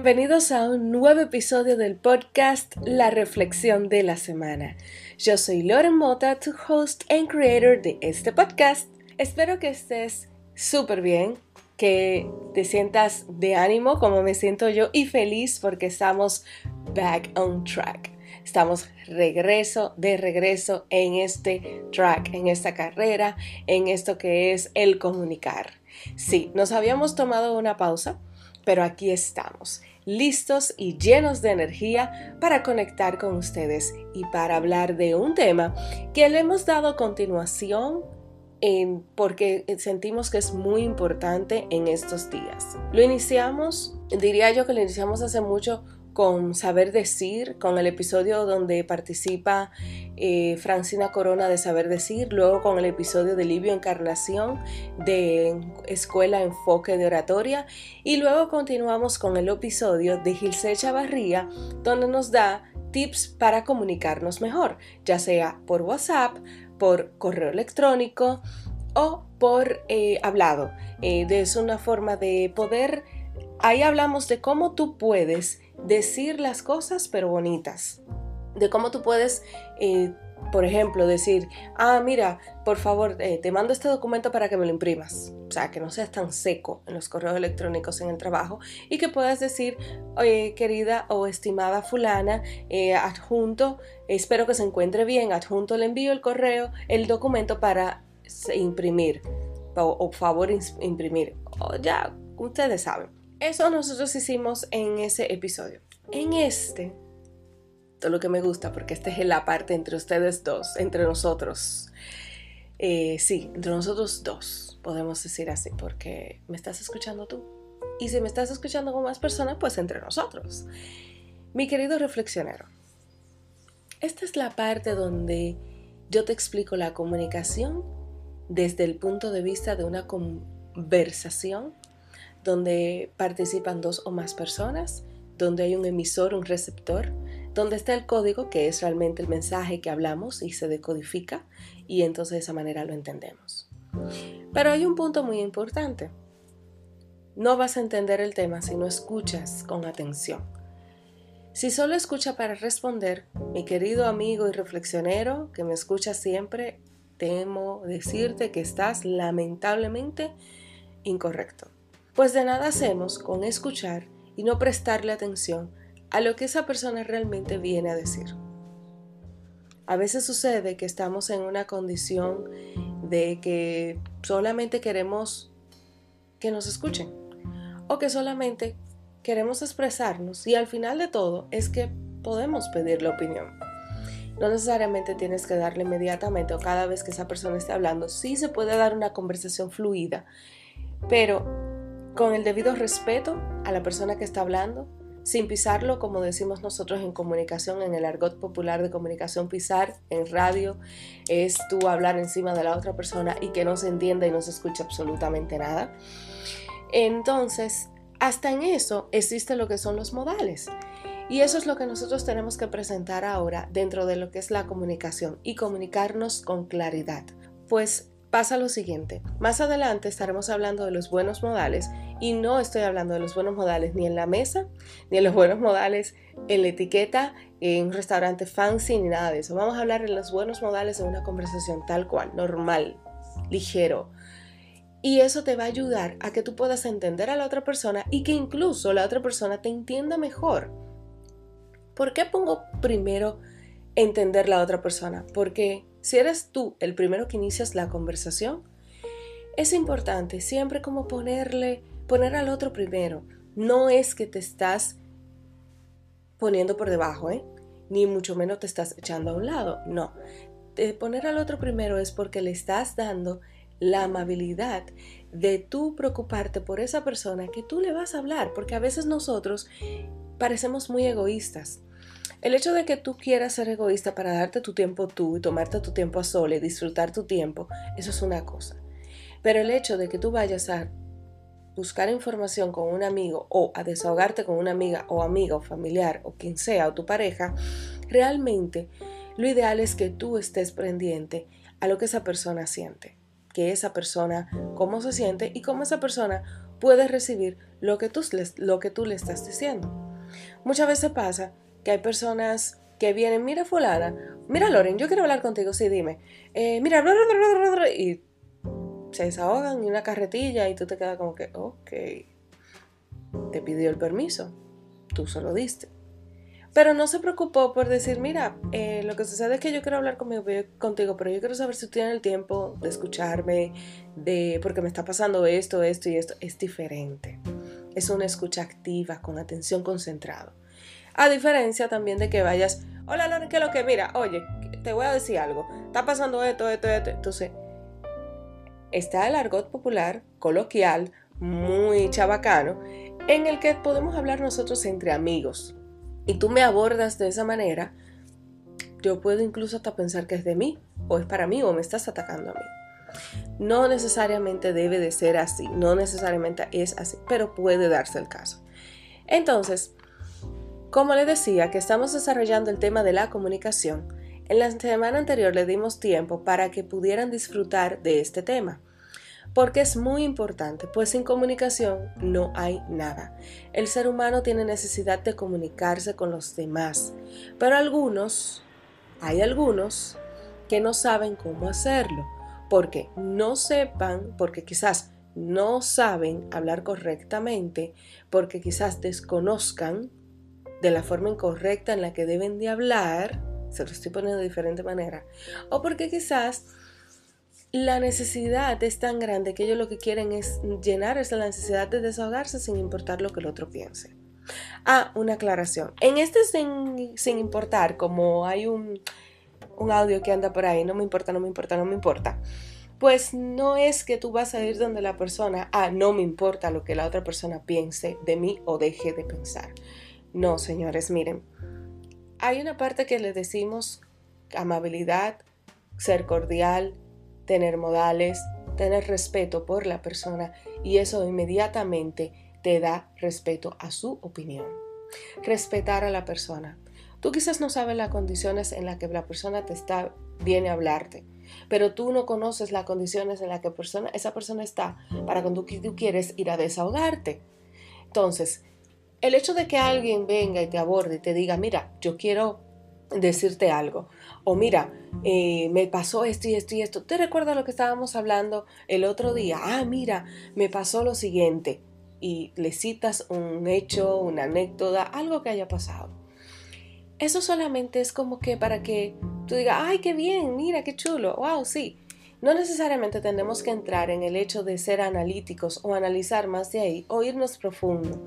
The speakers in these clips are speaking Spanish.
Bienvenidos a un nuevo episodio del podcast La Reflexión de la Semana. Yo soy Loren Mota, tu host and creator de este podcast. Espero que estés súper bien, que te sientas de ánimo como me siento yo y feliz porque estamos back on track. Estamos regreso, de regreso en este track, en esta carrera, en esto que es el comunicar. Sí, nos habíamos tomado una pausa pero aquí estamos, listos y llenos de energía para conectar con ustedes y para hablar de un tema que le hemos dado continuación porque sentimos que es muy importante en estos días. Lo iniciamos, diría yo que lo iniciamos hace mucho con Saber Decir, con el episodio donde participa eh, Francina Corona de Saber Decir, luego con el episodio de Livio Encarnación de Escuela Enfoque de Oratoria y luego continuamos con el episodio de Gilce Chavarría donde nos da tips para comunicarnos mejor, ya sea por WhatsApp, por correo electrónico o por eh, hablado. Eh, es una forma de poder, ahí hablamos de cómo tú puedes decir las cosas pero bonitas. De cómo tú puedes, eh, por ejemplo, decir, ah, mira, por favor, eh, te mando este documento para que me lo imprimas. O sea, que no seas tan seco en los correos electrónicos en el trabajo y que puedas decir, oye, querida o estimada fulana, eh, adjunto, espero que se encuentre bien, adjunto le envío el correo, el documento para imprimir o, o favor imprimir. O ya, ustedes saben. Eso nosotros hicimos en ese episodio. En este, todo lo que me gusta, porque esta es la parte entre ustedes dos, entre nosotros. Eh, sí, entre nosotros dos, podemos decir así, porque me estás escuchando tú. Y si me estás escuchando con más personas, pues entre nosotros. Mi querido reflexionero, esta es la parte donde yo te explico la comunicación desde el punto de vista de una conversación donde participan dos o más personas, donde hay un emisor, un receptor, donde está el código, que es realmente el mensaje que hablamos y se decodifica, y entonces de esa manera lo entendemos. Pero hay un punto muy importante. No vas a entender el tema si no escuchas con atención. Si solo escucha para responder, mi querido amigo y reflexionero que me escucha siempre, temo decirte que estás lamentablemente incorrecto. Pues de nada hacemos con escuchar y no prestarle atención a lo que esa persona realmente viene a decir. A veces sucede que estamos en una condición de que solamente queremos que nos escuchen o que solamente queremos expresarnos y al final de todo es que podemos pedir la opinión. No necesariamente tienes que darle inmediatamente o cada vez que esa persona esté hablando. Sí se puede dar una conversación fluida, pero con el debido respeto a la persona que está hablando, sin pisarlo, como decimos nosotros en comunicación, en el argot popular de comunicación, pisar en radio es tú hablar encima de la otra persona y que no se entienda y no se escucha absolutamente nada. Entonces, hasta en eso existe lo que son los modales. Y eso es lo que nosotros tenemos que presentar ahora dentro de lo que es la comunicación y comunicarnos con claridad. Pues pasa lo siguiente, más adelante estaremos hablando de los buenos modales y no estoy hablando de los buenos modales ni en la mesa, ni en los buenos modales en la etiqueta, en un restaurante fancy, ni nada de eso. Vamos a hablar de los buenos modales en una conversación tal cual, normal, ligero. Y eso te va a ayudar a que tú puedas entender a la otra persona y que incluso la otra persona te entienda mejor. ¿Por qué pongo primero entender la otra persona? Porque si eres tú el primero que inicias la conversación, es importante siempre como ponerle poner al otro primero. No es que te estás poniendo por debajo, ¿eh? ni mucho menos te estás echando a un lado. No, de poner al otro primero es porque le estás dando la amabilidad de tú preocuparte por esa persona que tú le vas a hablar, porque a veces nosotros parecemos muy egoístas. El hecho de que tú quieras ser egoísta para darte tu tiempo tú y tomarte tu tiempo a sola y disfrutar tu tiempo, eso es una cosa. Pero el hecho de que tú vayas a buscar información con un amigo o a desahogarte con una amiga o amiga o familiar o quien sea o tu pareja, realmente lo ideal es que tú estés pendiente a lo que esa persona siente, que esa persona, cómo se siente y cómo esa persona puede recibir lo que tú, lo que tú le estás diciendo. Muchas veces pasa que hay personas que vienen, mira fulana, mira Loren, yo quiero hablar contigo, sí, dime, eh, mira, y se desahogan y una carretilla y tú te quedas como que, ok, te pidió el permiso, tú se lo diste. Pero no se preocupó por decir, mira, eh, lo que sucede es que yo quiero hablar conmigo, contigo, pero yo quiero saber si tú tienes el tiempo de escucharme, de porque me está pasando esto, esto y esto. Es diferente. Es una escucha activa, con atención concentrada. A diferencia también de que vayas, hola Lore, ¿qué es lo que? Mira, oye, te voy a decir algo. Está pasando esto, esto, esto. Entonces, está el argot popular, coloquial, muy chabacano, en el que podemos hablar nosotros entre amigos y tú me abordas de esa manera, yo puedo incluso hasta pensar que es de mí, o es para mí, o me estás atacando a mí. No necesariamente debe de ser así, no necesariamente es así, pero puede darse el caso. Entonces, como le decía que estamos desarrollando el tema de la comunicación, en la semana anterior le dimos tiempo para que pudieran disfrutar de este tema porque es muy importante, pues sin comunicación no hay nada. El ser humano tiene necesidad de comunicarse con los demás, pero algunos, hay algunos que no saben cómo hacerlo, porque no sepan, porque quizás no saben hablar correctamente, porque quizás desconozcan de la forma incorrecta en la que deben de hablar, se lo estoy poniendo de diferente manera, o porque quizás la necesidad es tan grande que ellos lo que quieren es llenar esa necesidad de desahogarse sin importar lo que el otro piense. Ah, una aclaración. En este sin, importar, como hay un, un audio que anda por ahí, no me importa, no me importa, no me importa. Pues no es que tú vas a ir donde la persona, ah, no me importa lo que la otra persona piense de mí o deje de pensar. No, señores, miren. Hay una parte que le decimos amabilidad, ser cordial, tener modales, tener respeto por la persona y eso inmediatamente te da respeto a su opinión. Respetar a la persona. Tú quizás no sabes las condiciones en las que la persona te está viene a hablarte, pero tú no conoces las condiciones en las que persona, esa persona está para cuando tú quieres ir a desahogarte. Entonces, el hecho de que alguien venga y te aborde y te diga, mira, yo quiero decirte algo. O mira, eh, me pasó esto y esto y esto. ¿Te recuerdas lo que estábamos hablando el otro día? Ah, mira, me pasó lo siguiente. Y le citas un hecho, una anécdota, algo que haya pasado. Eso solamente es como que para que tú digas, ay, qué bien, mira, qué chulo, wow, sí. No necesariamente tenemos que entrar en el hecho de ser analíticos o analizar más de ahí o irnos profundo.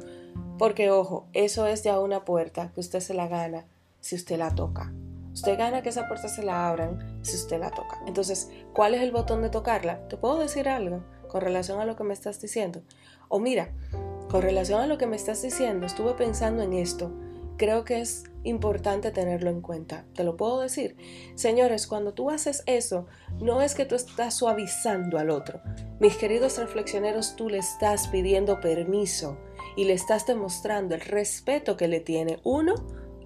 Porque ojo, eso es ya una puerta que usted se la gana si usted la toca. Usted gana que esa puerta se la abran si usted la toca. Entonces, ¿cuál es el botón de tocarla? ¿Te puedo decir algo con relación a lo que me estás diciendo? O mira, con relación a lo que me estás diciendo, estuve pensando en esto. Creo que es importante tenerlo en cuenta. ¿Te lo puedo decir? Señores, cuando tú haces eso, no es que tú estás suavizando al otro. Mis queridos reflexioneros, tú le estás pidiendo permiso y le estás demostrando el respeto que le tiene uno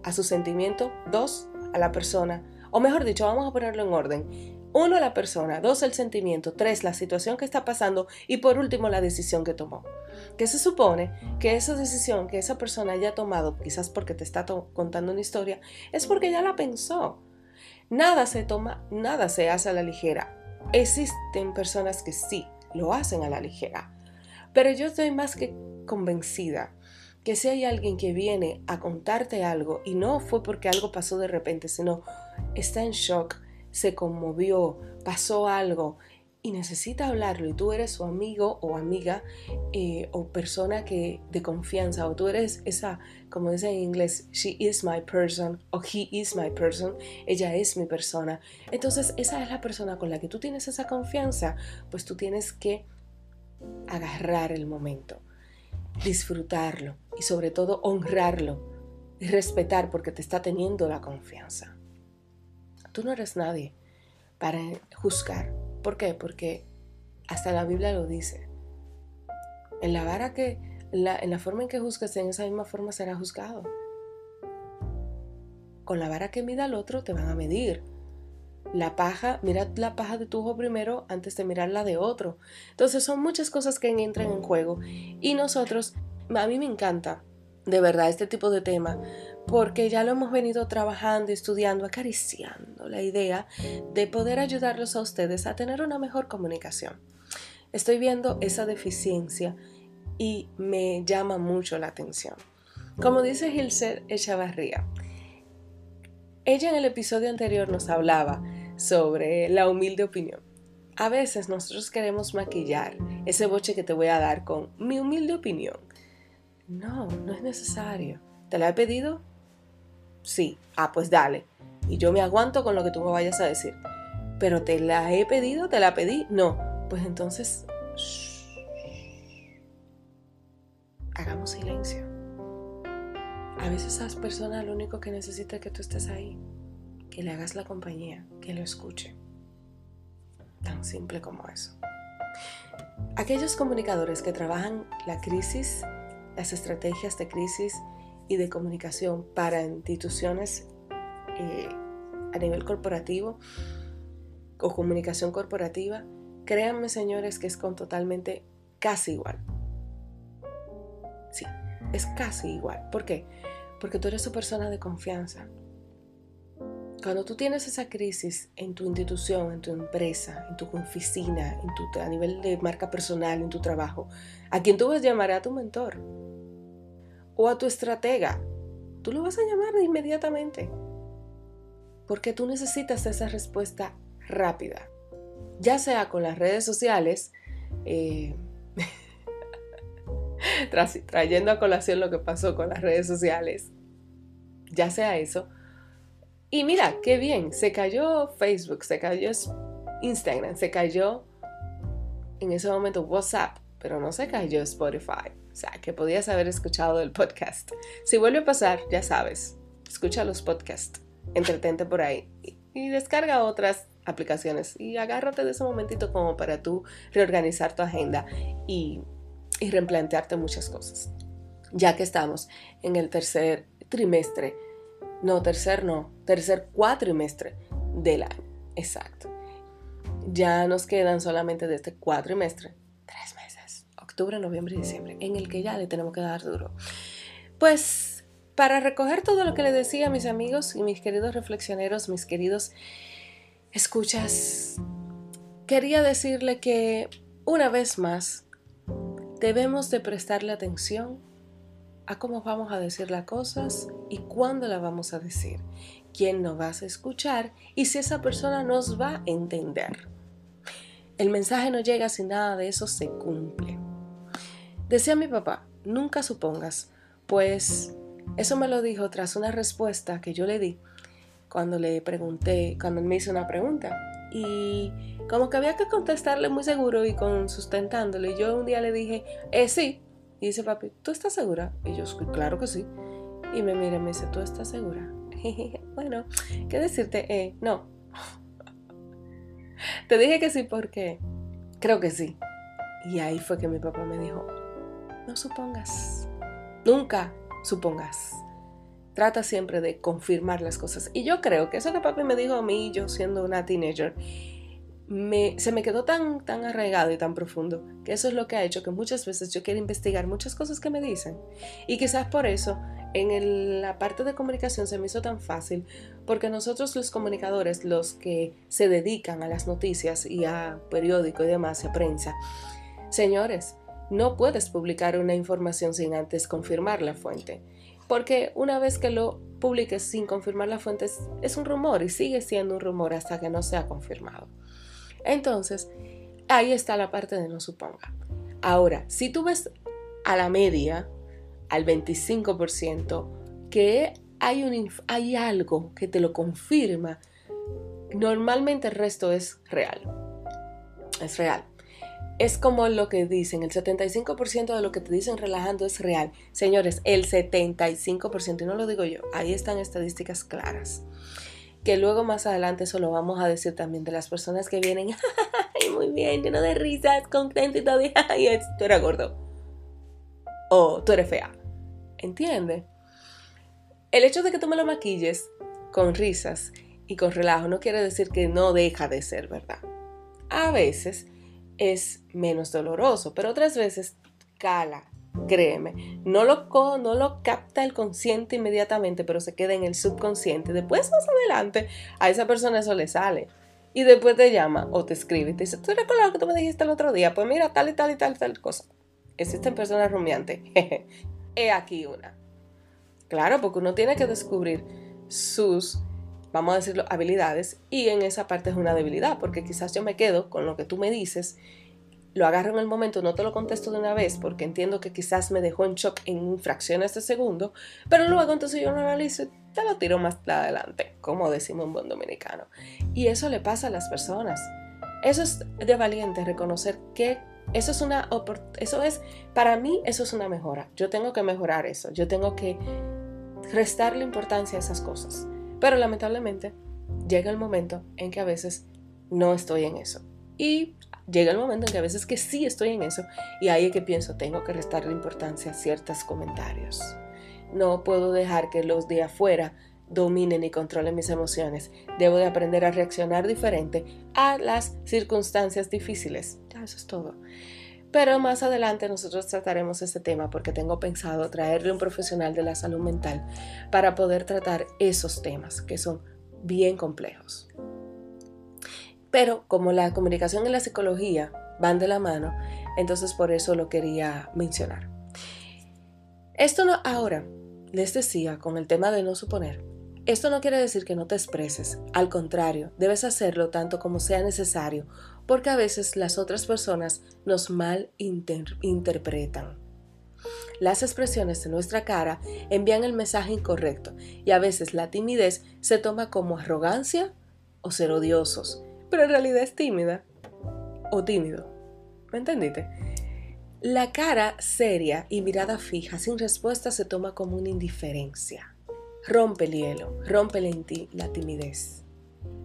a su sentimiento, dos, a la persona, o mejor dicho, vamos a ponerlo en orden. Uno, la persona, dos, el sentimiento, tres, la situación que está pasando y por último, la decisión que tomó. Que se supone que esa decisión que esa persona haya tomado, quizás porque te está contando una historia, es porque ya la pensó. Nada se toma, nada se hace a la ligera. Existen personas que sí lo hacen a la ligera, pero yo estoy más que convencida que si hay alguien que viene a contarte algo y no fue porque algo pasó de repente, sino está en shock, se conmovió, pasó algo y necesita hablarlo y tú eres su amigo o amiga eh, o persona que de confianza o tú eres esa, como dicen en inglés, she is my person o he is my person, ella es mi persona. Entonces esa es la persona con la que tú tienes esa confianza, pues tú tienes que agarrar el momento disfrutarlo y sobre todo honrarlo y respetar porque te está teniendo la confianza. Tú no eres nadie para juzgar. ¿Por qué? Porque hasta la Biblia lo dice. En la vara que, en la forma en que juzgas, en esa misma forma será juzgado. Con la vara que mida al otro te van a medir. La paja, mira la paja de tu ojo primero antes de mirar la de otro. Entonces son muchas cosas que entran en juego y nosotros, a mí me encanta de verdad este tipo de tema porque ya lo hemos venido trabajando, estudiando, acariciando la idea de poder ayudarlos a ustedes a tener una mejor comunicación. Estoy viendo esa deficiencia y me llama mucho la atención. Como dice Gilser Echavarría, ella en el episodio anterior nos hablaba sobre la humilde opinión. A veces nosotros queremos maquillar ese boche que te voy a dar con mi humilde opinión. No, no es necesario. ¿Te la he pedido? Sí. Ah, pues dale. Y yo me aguanto con lo que tú me vayas a decir. Pero te la he pedido, te la pedí. No. Pues entonces... Hagamos silencio. A veces esas personas lo único que necesita es que tú estés ahí que le hagas la compañía, que lo escuche. Tan simple como eso. Aquellos comunicadores que trabajan la crisis, las estrategias de crisis y de comunicación para instituciones eh, a nivel corporativo o comunicación corporativa, créanme señores que es con totalmente casi igual. Sí, es casi igual. ¿Por qué? Porque tú eres su persona de confianza. Cuando tú tienes esa crisis en tu institución, en tu empresa, en tu oficina, en tu, a nivel de marca personal, en tu trabajo, ¿a quién tú vas a llamar? A tu mentor o a tu estratega. Tú lo vas a llamar inmediatamente porque tú necesitas esa respuesta rápida, ya sea con las redes sociales, eh, trayendo a colación lo que pasó con las redes sociales, ya sea eso, y mira, qué bien, se cayó Facebook, se cayó Instagram, se cayó en ese momento WhatsApp, pero no se cayó Spotify. O sea, que podías haber escuchado el podcast. Si vuelve a pasar, ya sabes, escucha los podcasts, entretente por ahí y, descarga otras aplicaciones y agárrate de ese momentito como para tú reorganizar tu agenda y, y replantearte muchas cosas. Ya que estamos en el tercer trimestre no, tercer no, tercer cuatrimestre del año. Exacto. Ya nos quedan solamente de este cuatrimestre tres meses, octubre, noviembre y diciembre, en el que ya le tenemos que dar duro. Pues para recoger todo lo que le decía a mis amigos y mis queridos reflexioneros, mis queridos escuchas, quería decirle que una vez más debemos de prestarle atención a cómo vamos a decir las cosas y cuándo las vamos a decir, quién nos va a escuchar y si esa persona nos va a entender. El mensaje no llega si nada de eso se cumple. Decía mi papá, nunca supongas, pues eso me lo dijo tras una respuesta que yo le di cuando le pregunté, cuando me hizo una pregunta. Y como que había que contestarle muy seguro y con sustentándole. Yo un día le dije, eh, sí, y dice papi, ¿tú estás segura? Y yo, claro que sí. Y me mira y me dice, ¿tú estás segura? bueno, ¿qué decirte? Eh, no. Te dije que sí porque creo que sí. Y ahí fue que mi papá me dijo, no supongas. Nunca supongas. Trata siempre de confirmar las cosas. Y yo creo que eso que papi me dijo a mí, yo siendo una teenager, se me quedó tan, tan arraigado y tan profundo que eso es lo que ha hecho que muchas veces yo quiera investigar muchas cosas que me dicen. Y quizás por eso en la parte de comunicación se me hizo tan fácil, porque nosotros los comunicadores, los que se dedican a las noticias y a periódico y demás, a prensa, señores, no puedes publicar una información sin antes confirmar la fuente. Porque una vez que lo publiques sin confirmar la fuente es un rumor y sigue siendo un rumor hasta que no sea confirmado. Entonces, ahí está la parte de no suponga. Ahora, si tú ves a la media, al 25%, que hay, un, hay algo que te lo confirma, normalmente el resto es real. Es real. Es como lo que dicen, el 75% de lo que te dicen relajando es real. Señores, el 75%, y no lo digo yo, ahí están estadísticas claras que luego más adelante eso lo vamos a decir también de las personas que vienen, Ay, muy bien, lleno de risas, contento y todo, y tú eres gordo. O tú eres fea. ¿Entiendes? El hecho de que tú me lo maquilles con risas y con relajo no quiere decir que no deja de ser verdad. A veces es menos doloroso, pero otras veces cala, créeme. No lo, no lo capta el consciente inmediatamente, pero se queda en el subconsciente. Después, más adelante, a esa persona eso le sale. Y después te llama o te escribe y te dice, ¿tú recuerdas lo que tú me dijiste el otro día? Pues mira, tal y tal y tal y tal cosa. Existen personas rumiantes. He aquí una. Claro, porque uno tiene que descubrir sus, vamos a decirlo, habilidades y en esa parte es una debilidad, porque quizás yo me quedo con lo que tú me dices, lo agarro en el momento, no te lo contesto de una vez porque entiendo que quizás me dejó en shock en fracciones de segundo, pero luego entonces yo lo analizo y te lo tiro más adelante, como decimos un buen dominicano. Y eso le pasa a las personas. Eso es de valiente, reconocer que eso es una eso es para mí eso es una mejora. Yo tengo que mejorar eso. Yo tengo que restarle importancia a esas cosas. Pero lamentablemente llega el momento en que a veces no estoy en eso. Y llega el momento en que a veces que sí estoy en eso y ahí es que pienso, tengo que restarle importancia a ciertos comentarios. No puedo dejar que los de afuera dominen y controlen mis emociones. Debo de aprender a reaccionar diferente a las circunstancias difíciles. Ya, eso es todo. Pero más adelante nosotros trataremos ese tema porque tengo pensado traerle un profesional de la salud mental para poder tratar esos temas que son bien complejos. Pero como la comunicación y la psicología van de la mano, entonces por eso lo quería mencionar. Esto no ahora, les decía con el tema de no suponer. Esto no quiere decir que no te expreses, al contrario, debes hacerlo tanto como sea necesario porque a veces las otras personas nos mal interpretan. Las expresiones de nuestra cara envían el mensaje incorrecto y a veces la timidez se toma como arrogancia o ser odiosos, pero en realidad es tímida o tímido. ¿Me entendiste? La cara seria y mirada fija sin respuesta se toma como una indiferencia. Rompe el hielo, rompe la timidez.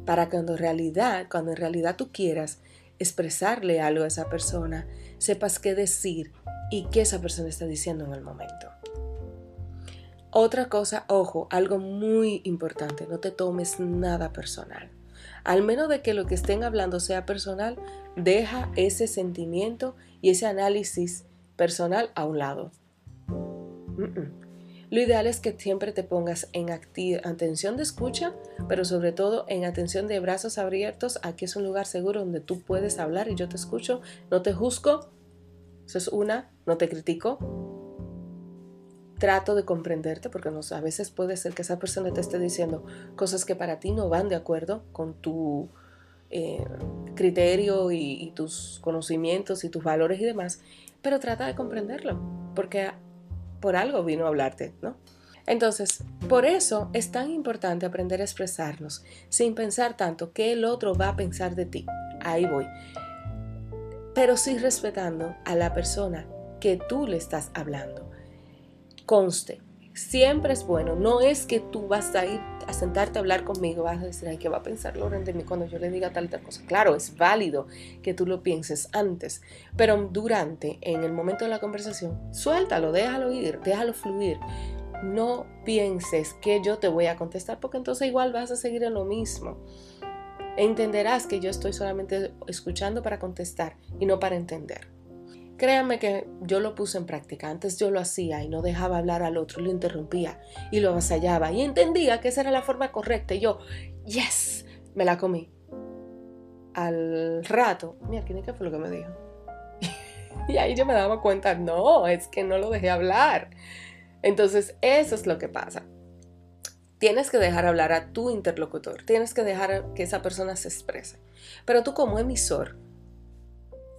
Para cuando en realidad, cuando en realidad tú quieras expresarle algo a esa persona, sepas qué decir y qué esa persona está diciendo en el momento. Otra cosa, ojo, algo muy importante, no te tomes nada personal. Al menos de que lo que estén hablando sea personal, deja ese sentimiento y ese análisis personal a un lado. Lo ideal es que siempre te pongas en atención de escucha, pero sobre todo en atención de brazos abiertos. Aquí es un lugar seguro donde tú puedes hablar y yo te escucho, no te juzgo. Eso es una, no te critico. Trato de comprenderte porque a veces puede ser que esa persona te esté diciendo cosas que para ti no van de acuerdo con tu eh, criterio y, tus conocimientos y tus valores y demás, pero trata de comprenderlo porque por algo vino a hablarte, ¿no? Entonces, por eso es tan importante aprender a expresarnos sin pensar tanto que el otro va a pensar de ti. Ahí voy. Pero sí respetando a la persona que tú le estás hablando. Conste, siempre es bueno. No es que tú vas a ir a sentarte a hablar conmigo, vas a decir, ay, ¿qué va a pensar Loren de mí cuando yo le diga tal tal cosa? Claro, es válido que tú lo pienses antes, pero durante, en el momento de la conversación, suéltalo, déjalo ir, déjalo fluir. No pienses que yo te voy a contestar porque entonces igual vas a seguir en lo mismo. Entenderás que yo estoy solamente escuchando para contestar y no para entender. Créanme que yo lo puse en práctica. Antes yo lo hacía y no dejaba hablar al otro, lo interrumpía y lo avasallaba y entendía que esa era la forma correcta. Y yo, yes, me la comí. Al rato, mira, ¿quién qué fue lo que me dijo? y ahí yo me daba cuenta, no, es que no lo dejé hablar. Entonces, eso es lo que pasa. Tienes que dejar hablar a tu interlocutor, tienes que dejar que esa persona se exprese. Pero tú como emisor,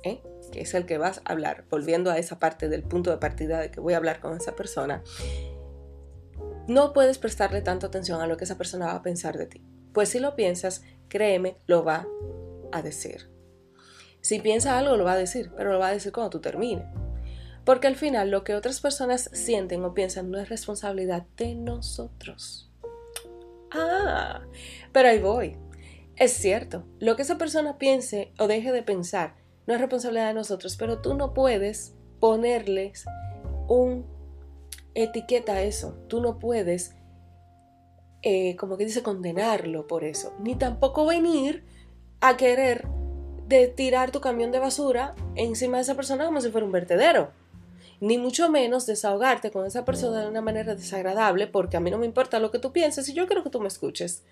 ¿eh? Que es el que vas a hablar, volviendo a esa parte del punto de partida de que voy a hablar con esa persona, no puedes prestarle tanta atención a lo que esa persona va a pensar de ti. Pues si lo piensas, créeme, lo va a decir. Si piensa algo, lo va a decir, pero lo va a decir cuando tú termines. Porque al final lo que otras personas sienten o piensan no es responsabilidad de nosotros. Ah, pero ahí voy. Es cierto, lo que esa persona piense o deje de pensar no es responsabilidad de nosotros, pero tú no puedes ponerles un etiqueta a eso. Tú no puedes eh, como que dice, condenarlo por eso, ni tampoco venir a querer tirar tu camión de basura encima de esa persona como si fuera un vertedero. Ni mucho menos desahogarte con esa persona de una manera desagradable, porque a mí no me importa lo que tú pienses y yo quiero que tú me escuches.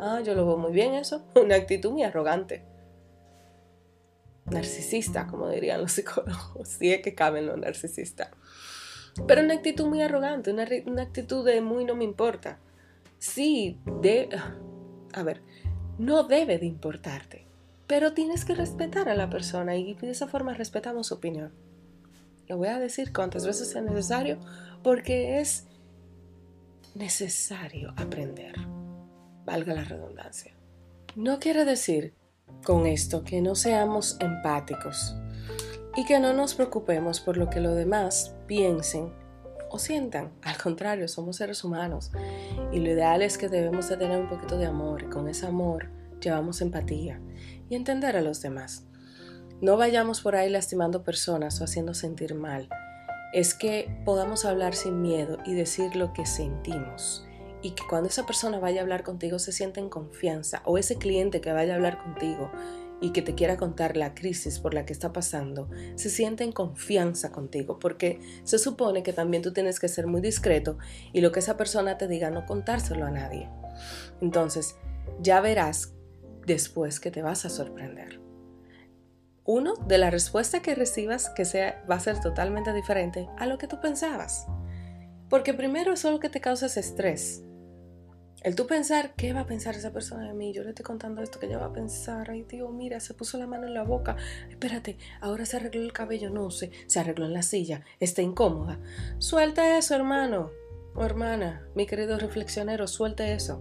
Ah, yo lo veo muy bien eso. Una actitud muy arrogante. Narcisista, como dirían los psicólogos. Si es que caben los narcisistas. Pero una actitud muy arrogante, una, una actitud de muy no me importa. Sí, de... A ver, no debe de importarte, pero tienes que respetar a la persona y de esa forma respetamos su opinión. Lo voy a decir cuantas veces sea necesario porque es necesario aprender, valga la redundancia. No quiere decir con esto que no seamos empáticos y que no nos preocupemos por lo que los demás piensen o sientan. Al contrario, somos seres humanos y lo ideal es que debemos de tener un poquito de amor con ese amor llevamos empatía y entender a los demás. No vayamos por ahí lastimando personas o haciendo sentir mal. Es que podamos hablar sin miedo y decir lo que sentimos. Y que cuando esa persona vaya a hablar contigo se sienta en confianza. O ese cliente que vaya a hablar contigo y que te quiera contar la crisis por la que está pasando, se siente en confianza contigo. Porque se supone que también tú tienes que ser muy discreto y lo que esa persona te diga no contárselo a nadie. Entonces, ya verás después que te vas a sorprender. Uno, de la respuesta que recibas que sea, va a ser totalmente diferente a lo que tú pensabas. Porque primero es lo que te causa estrés. El tú pensar, ¿qué va a pensar esa persona de mí? Yo le estoy contando esto que ella va a pensar. Ay, tío, mira, se puso la mano en la boca. Espérate, ahora se arregló el cabello. No sé, se arregló en la silla. Está incómoda. Suelta eso, hermano o hermana. Mi querido reflexionero, suelta eso.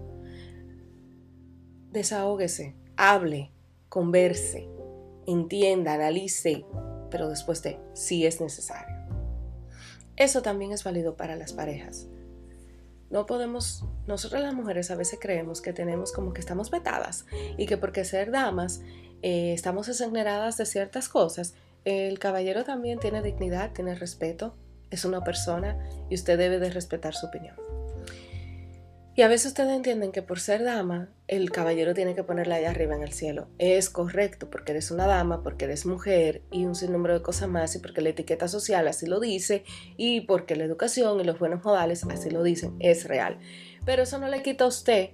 Desahógese, hable, converse entienda, analice, pero después de si es necesario. Eso también es válido para las parejas. No podemos, nosotras las mujeres a veces creemos que tenemos como que estamos vetadas y que porque ser damas eh, estamos exoneradas de ciertas cosas. El caballero también tiene dignidad, tiene respeto, es una persona y usted debe de respetar su opinión. Y a veces ustedes entienden que por ser dama, el caballero tiene que ponerla allá arriba en el cielo. Es correcto, porque eres una dama, porque eres mujer y un sinnúmero de cosas más, y porque la etiqueta social así lo dice, y porque la educación y los buenos modales así lo dicen. Es real. Pero eso no le quita a usted,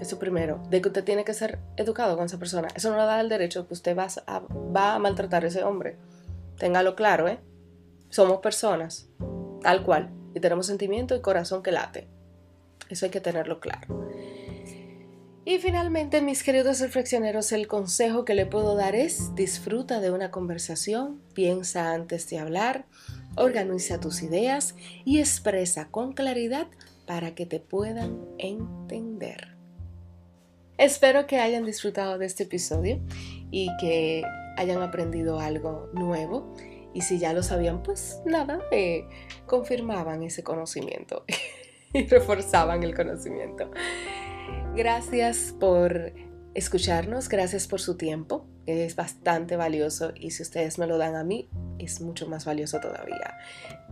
eso primero, de que usted tiene que ser educado con esa persona. Eso no le da el derecho de que usted va a, va a maltratar a ese hombre. Téngalo claro, ¿eh? Somos personas, tal cual y tenemos sentimiento y corazón que late. Eso hay que tenerlo claro. Y finalmente, mis queridos reflexioneros, el consejo que le puedo dar es disfruta de una conversación, piensa antes de hablar, organiza tus ideas y expresa con claridad para que te puedan entender. Espero que hayan disfrutado de este episodio y que hayan aprendido algo nuevo y si ya lo sabían, pues nada, confirmaban ese conocimiento y reforzaban el conocimiento. Gracias por escucharnos, gracias por su tiempo, es bastante valioso y si ustedes me lo dan a mí, es mucho más valioso todavía.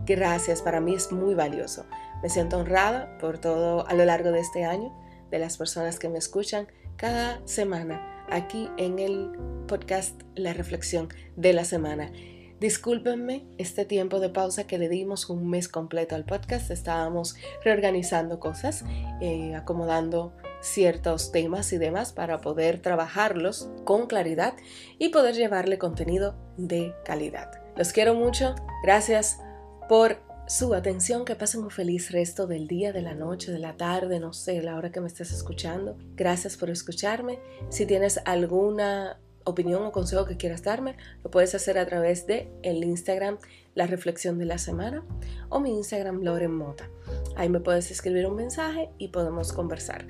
Gracias, para mí es muy valioso. Me siento honrada por todo a lo largo de este año, de las personas que me escuchan cada semana aquí en el podcast La Reflexión de la Semana. Discúlpenme este tiempo de pausa que le dimos un mes completo al podcast. Estábamos reorganizando cosas, eh, acomodando ciertos temas y demás para poder trabajarlos con claridad y poder llevarle contenido de calidad. Los quiero mucho. Gracias por su atención. Que pasen un feliz resto del día, de la noche, de la tarde, no sé, la hora que me estés escuchando. Gracias por escucharme. Si tienes alguna opinión o consejo que quieras darme, lo puedes hacer a través de el Instagram La Reflexión de la Semana o mi Instagram Loren Mota. Ahí me puedes escribir un mensaje y podemos conversar.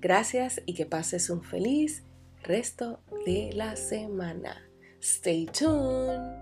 Gracias y que pases un feliz resto de la semana. Stay tuned.